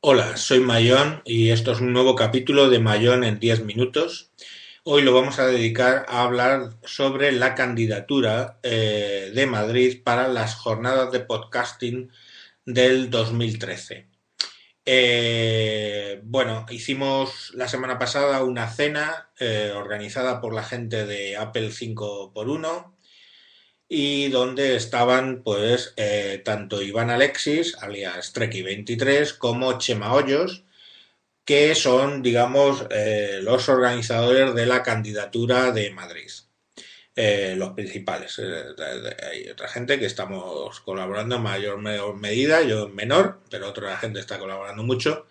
Hola, soy Mayón y esto es un nuevo capítulo de Mayón en 10 minutos. Hoy lo vamos a dedicar a hablar sobre la candidatura eh, de Madrid para las jornadas de podcasting del 2013. Eh, bueno, hicimos la semana pasada una cena eh, organizada por la gente de Apple 5x1 y donde estaban pues eh, tanto Iván Alexis, alias Treki23, como Chema Hoyos, que son, digamos, eh, los organizadores de la candidatura de Madrid. Eh, los principales. hay otra gente que estamos colaborando en mayor medida, yo en menor, pero otra gente está colaborando mucho.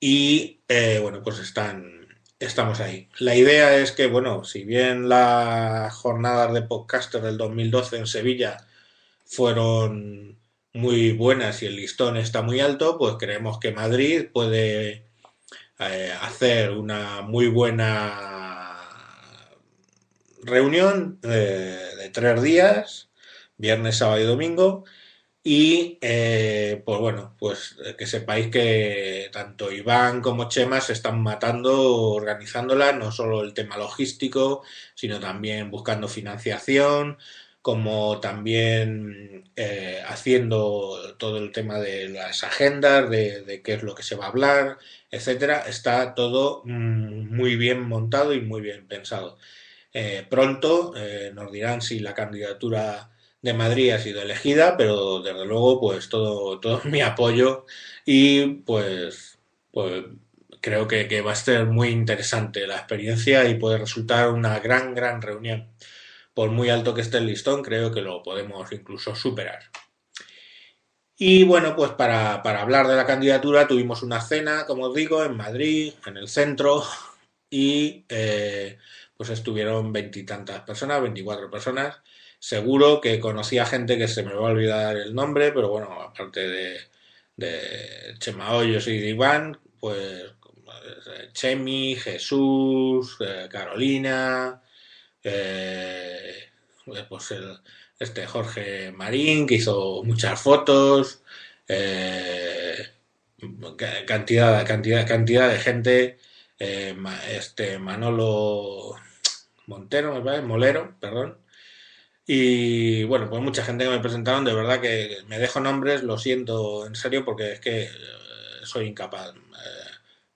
Y bueno, pues están estamos ahí. La idea es que, bueno, si bien las jornadas de podcaster del 2012 en Sevilla fueron muy buenas y el listón está muy alto, pues creemos que Madrid puede eh, hacer una muy buena reunión eh, de tres días, viernes, sábado y domingo, y eh, pues bueno, pues eh, que sepáis que tanto Iván como Chema se están matando organizándola, no solo el tema logístico, sino también buscando financiación, como también eh, haciendo todo el tema de las agendas, de, qué es lo que se va a hablar, etcétera. Está todo mm, muy bien montado y muy bien pensado. pronto nos dirán si la candidatura de Madrid ha sido elegida, pero desde luego, pues todo, todo mi apoyo y pues, pues creo que, va a ser muy interesante la experiencia y puede resultar una gran, gran reunión. Por muy alto que esté el listón, creo que lo podemos incluso superar. Y bueno, pues para, hablar de la candidatura tuvimos una cena, como os digo, en Madrid, en el centro, y eh, pues estuvieron veintitantas personas, veinticuatro personas, Seguro que conocía gente que se me va a olvidar el nombre, pero bueno, aparte de, de Chema Hoyos y de Iván, pues Chemi, Jesús, eh, Carolina, eh, pues este Jorge Marín, que hizo muchas fotos, eh, cantidad, cantidad, cantidad de gente, este Manolo Montero, me parece, Molero, perdón, y bueno, pues mucha gente que me presentaron, de verdad que me dejo nombres, lo siento en serio porque es que eh, soy incapaz. Eh,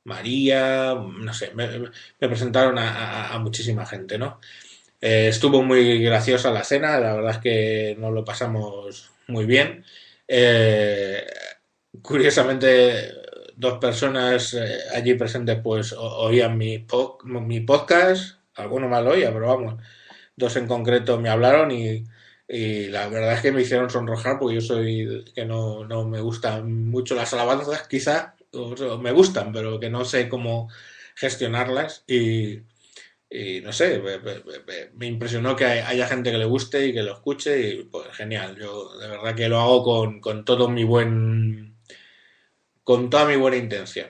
María, no sé, me, presentaron a, muchísima gente, ¿no? Eh, estuvo muy graciosa la cena, la verdad es que nos lo pasamos muy bien. curiosamente, dos personas allí presentes pues oían mi, mi podcast, alguno más lo oía, pero vamos dos en concreto me hablaron y, la verdad es que me hicieron sonrojar porque yo soy que no, me gustan mucho las alabanzas, quizá, me gustan, pero que no sé cómo gestionarlas y, no sé, me, impresionó que haya gente que le guste y que lo escuche y pues genial, yo de verdad que lo hago con, todo mi buen, con toda mi buena intención.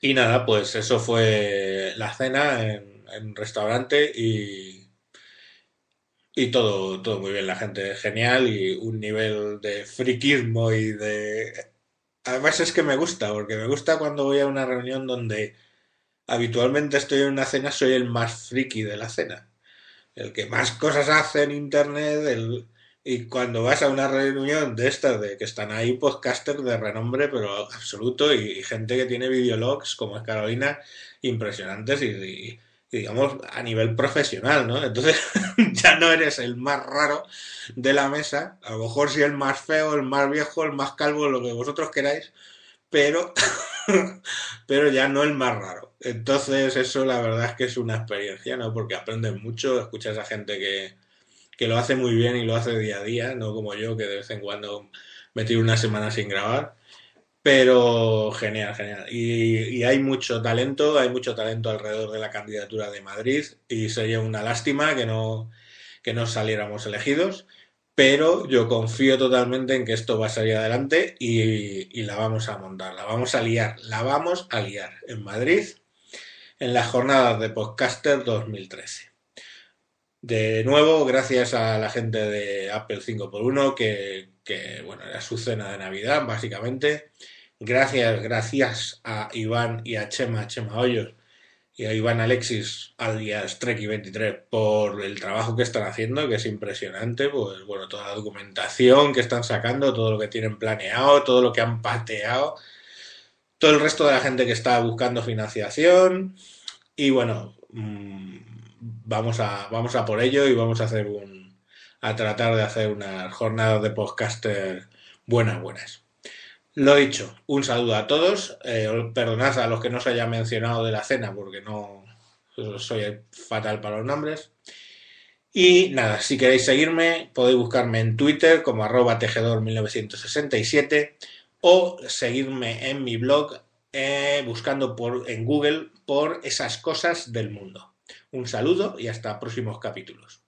Y nada, pues eso fue la cena en, restaurante y, y todo, todo muy bien, la gente genial y un nivel de friquismo y de... Además es que me gusta, porque me gusta cuando voy a una reunión donde habitualmente estoy en una cena, soy el más friki de la cena. El que más cosas hace en internet, el... y cuando vas a una reunión de estas, de que están ahí podcasters de renombre, pero absoluto, y, gente que tiene videologs, como es Carolina, impresionantes y digamos, a nivel profesional, ¿no? Entonces ya no eres el más raro de la mesa, a lo mejor si el más feo, el más viejo, el más calvo, lo que vosotros queráis, pero, pero ya no el más raro. Entonces eso la verdad es que es una experiencia, ¿no? Porque aprendes mucho, escuchas a gente que, que lo hace muy bien y lo hace día a día, no como yo que de vez en cuando me tiro una semana sin grabar. Pero genial, genial. Y, hay mucho talento, hay mucho talento alrededor de la candidatura de Madrid y sería una lástima que no, que no saliéramos elegidos, pero yo confío totalmente en que esto va a salir adelante y, y la vamos a montar, la vamos a liar, la vamos a liar en Madrid en las jornadas de Podcaster 2013. De nuevo, gracias a la gente de Apple 5x1 que, que bueno, era su cena de Navidad, básicamente Gracias, gracias a Iván y a Chema, Chema Hoyos y a Iván Alexis, alias Treki23, por el trabajo que están haciendo, que es impresionante. Pues bueno, toda la documentación que están sacando, todo lo que tienen planeado, todo lo que han pateado, todo el resto de la gente que está buscando financiación. Y bueno, mmm, vamos a, vamos a por ello y vamos a hacer un, a tratar de hacer unas jornadas de podcaster buenas, buenas. Lo dicho, un saludo a todos. Eh, perdonad a los que no os haya mencionado de la cena porque no soy fatal para los nombres. Y nada, si queréis seguirme, podéis buscarme en Twitter como arroba tejedor1967 o seguirme en mi blog eh, buscando por, en Google por esas cosas del mundo. Un saludo y hasta próximos capítulos.